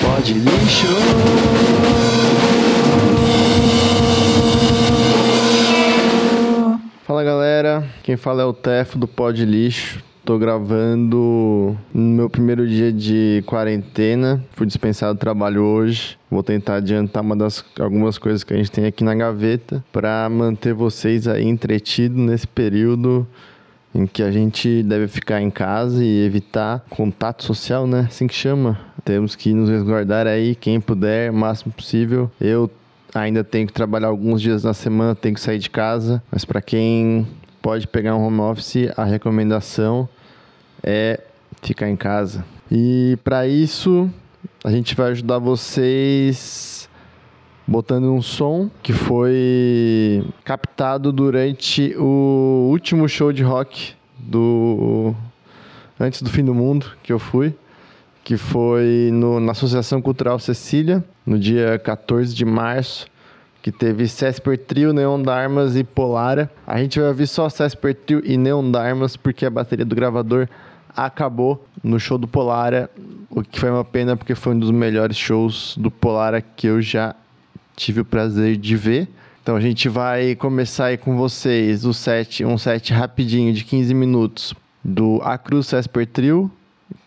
Pode lixo. Fala galera, quem fala é o Tefo do Pod Lixo. Tô gravando no meu primeiro dia de quarentena. Fui dispensado do trabalho hoje. Vou tentar adiantar uma das algumas coisas que a gente tem aqui na gaveta para manter vocês aí entretidos nesse período em que a gente deve ficar em casa e evitar contato social, né? Assim que chama. Temos que nos resguardar aí, quem puder, o máximo possível. Eu ainda tenho que trabalhar alguns dias na semana, tenho que sair de casa, mas para quem pode pegar um home office, a recomendação é ficar em casa. E para isso, a gente vai ajudar vocês botando um som que foi captado durante o último show de rock do antes do fim do mundo que eu fui, que foi no, na Associação Cultural Cecília, no dia 14 de março, que teve Cesper Trio, Neon Darmas e Polara. A gente vai ouvir só Cesper Trio e Neon Darmas porque a bateria do gravador acabou no show do Polara, o que foi uma pena porque foi um dos melhores shows do Polara que eu já tive o prazer de ver. Então a gente vai começar aí com vocês o set, um set rapidinho de 15 minutos do Acruz Cesper Trio,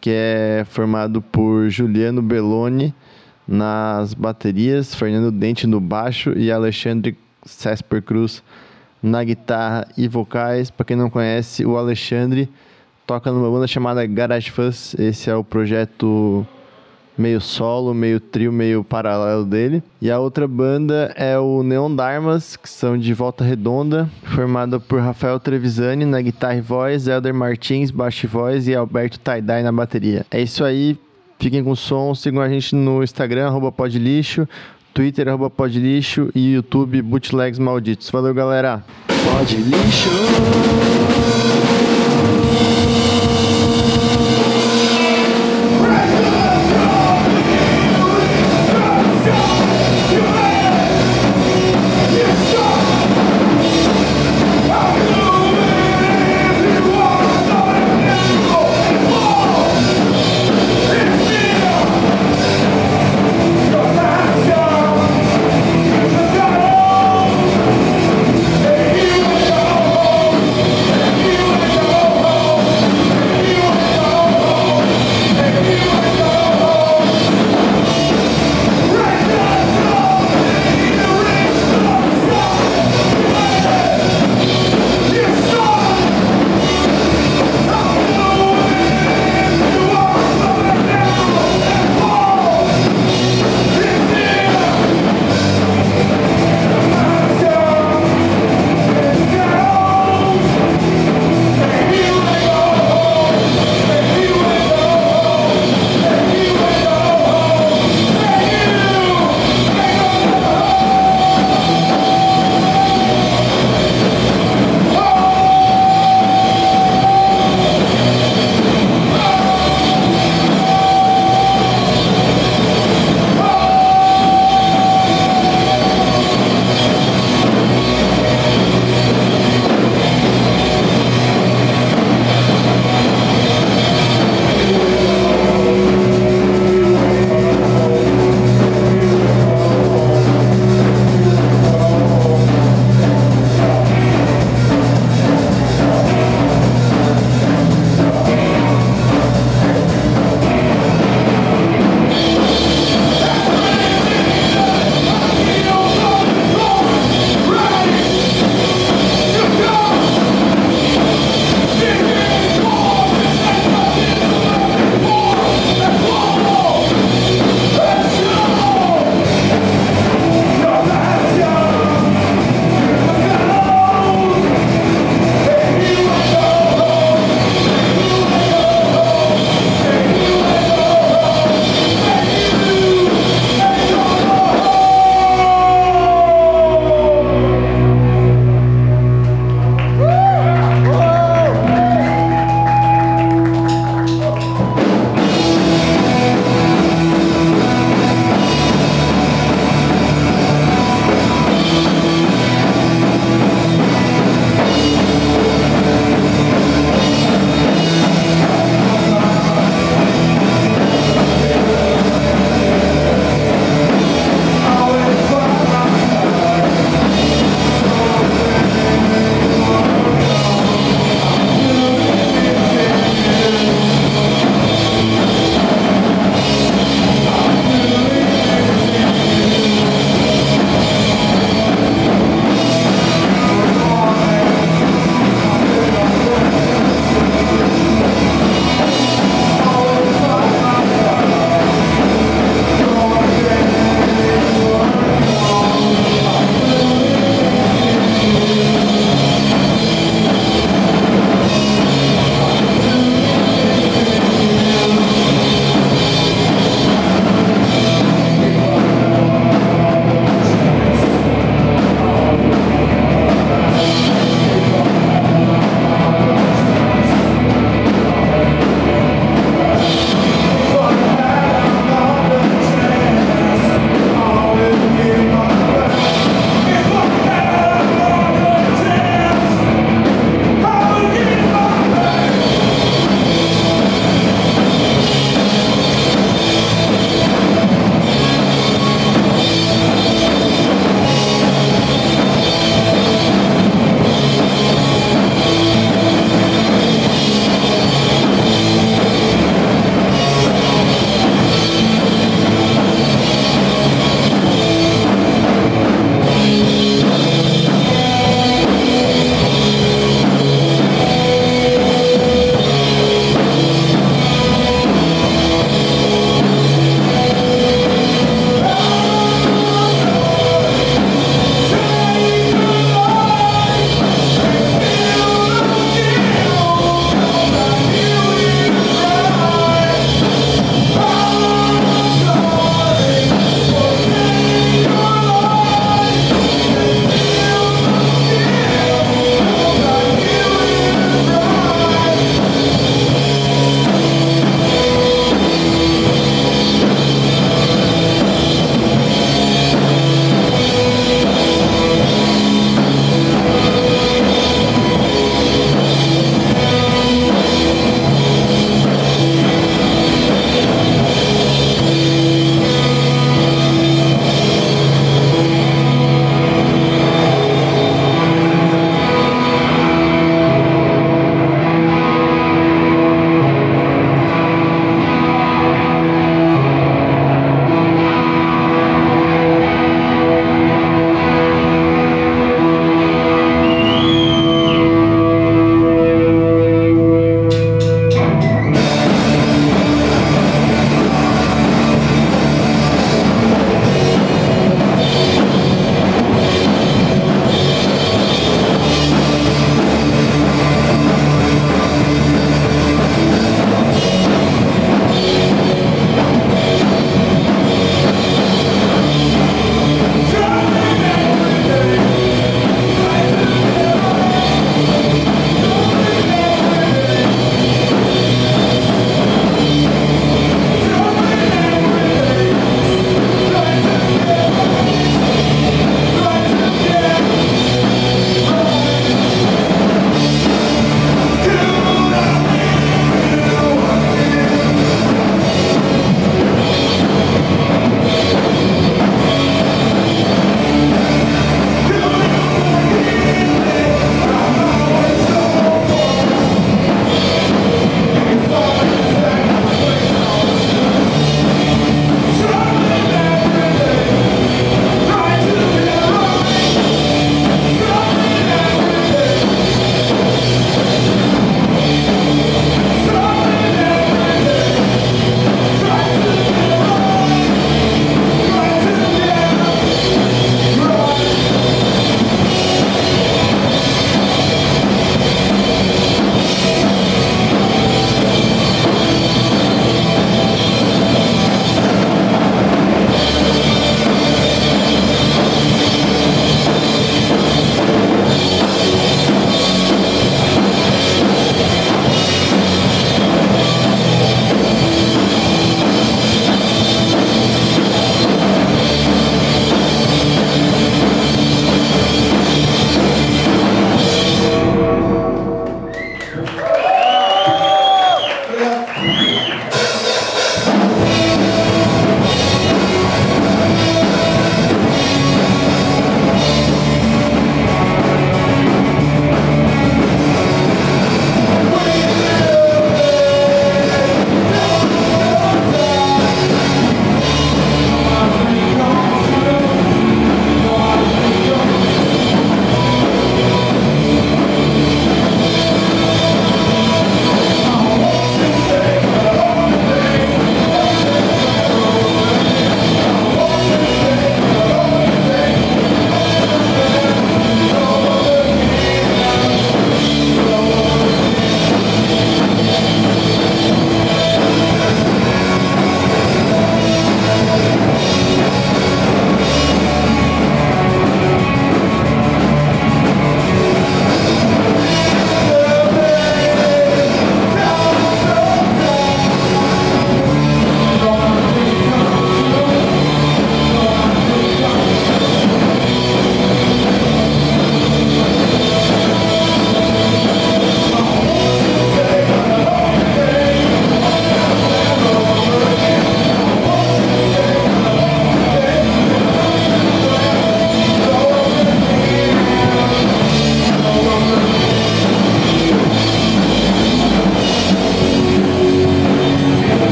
que é formado por Juliano Belloni nas baterias, Fernando Dente no baixo e Alexandre Cesper Cruz na guitarra e vocais. Para quem não conhece, o Alexandre toca numa banda chamada Garage Fuzz. Esse é o projeto meio solo, meio trio, meio paralelo dele. E a outra banda é o Neon Darmas, que são de Volta Redonda, formada por Rafael Trevisani na guitarra e voz, Elder Martins, baixo e voz e Alberto Taidai na bateria. É isso aí, fiquem com o som, sigam a gente no Instagram, arroba podlixo, Twitter, arroba podlixo e YouTube, Bootlegs Malditos. Valeu, galera! Pode lixo!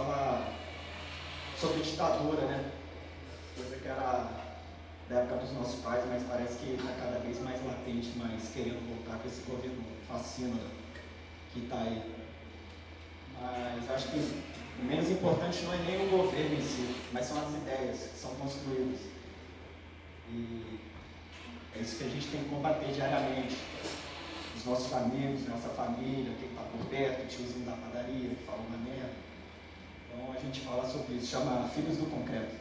falava sobre ditadura, né? Coisa que era da época dos nossos pais, mas parece que está cada vez mais latente, mais querendo voltar com esse governo fascina que está aí. Mas acho que o menos importante não é nem o governo em si, mas são as ideias que são construídas. E é isso que a gente tem que combater diariamente. Os nossos amigos, nossa família, quem está por perto, o tiozinho da padaria, que fala uma merda então a gente fala sobre isso, chama Filhos do Concreto.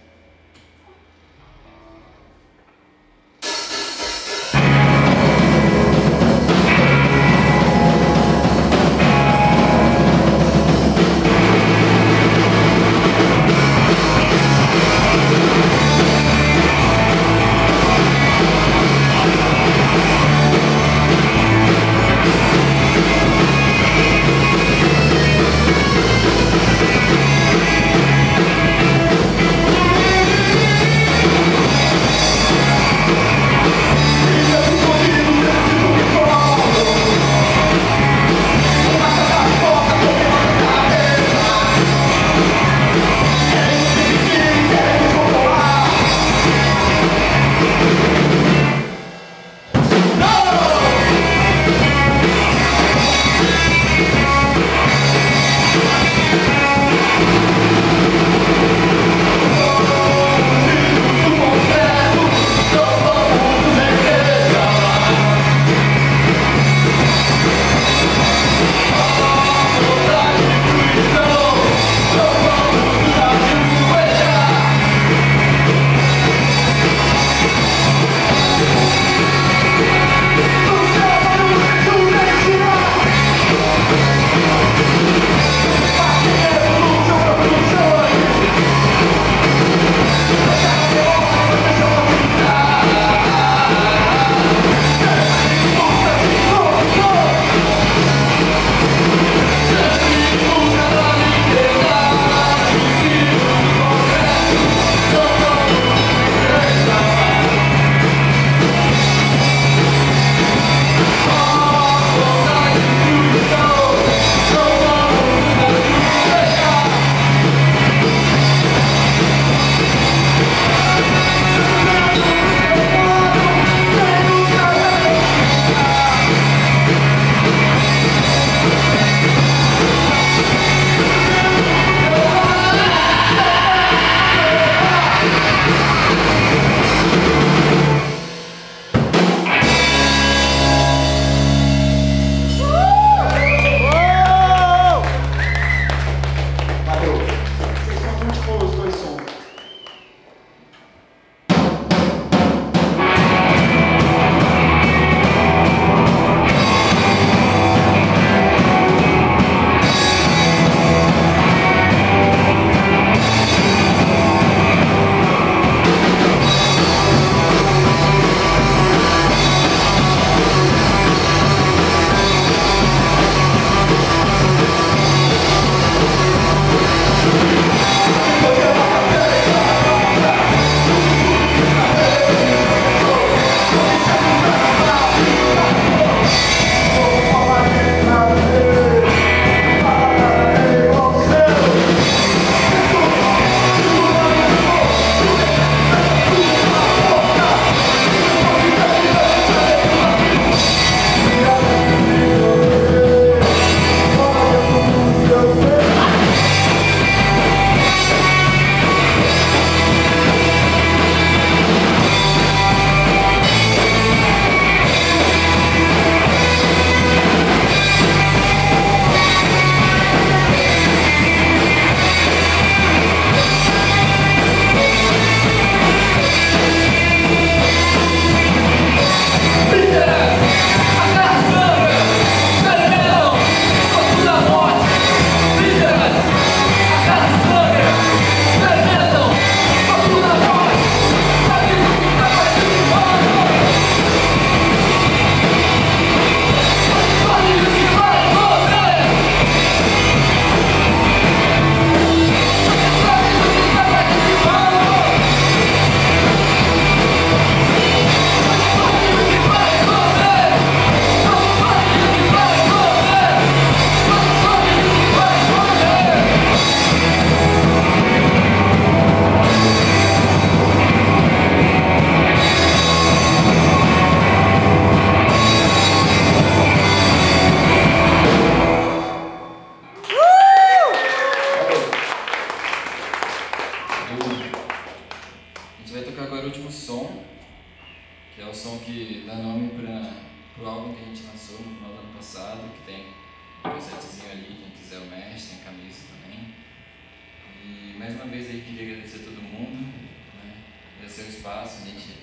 espaço, a gente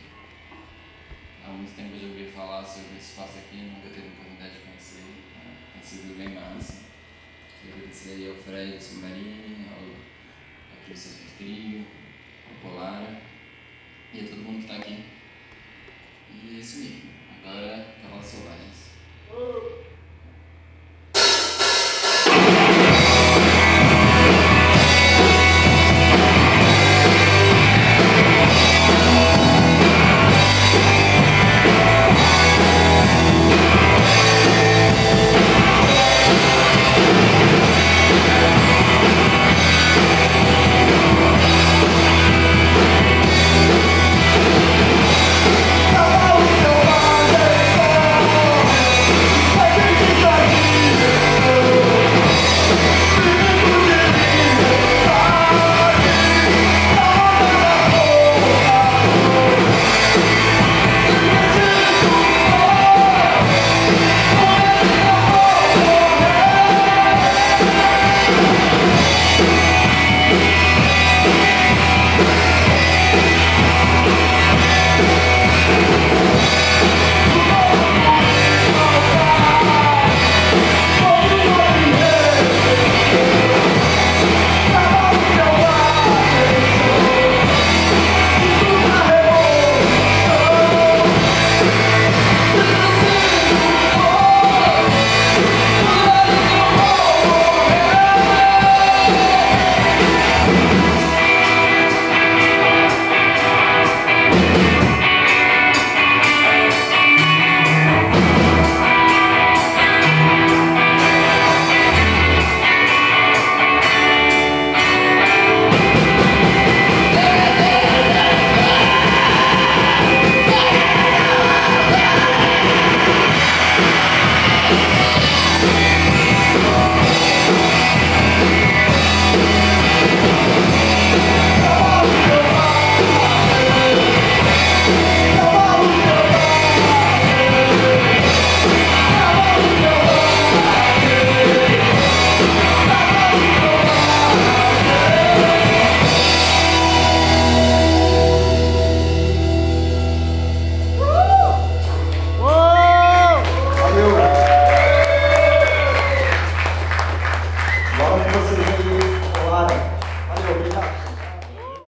há muito tempo eu já ouvi falar sobre esse espaço aqui, nunca teve oportunidade de conhecer, né? tem sido bem massa. Queria agradecer aí ao Fred Submarine, ao, ao Cristian Trio, ao Polara e a todo mundo que está aqui. E é isso aí, agora Cavalo Selvagens.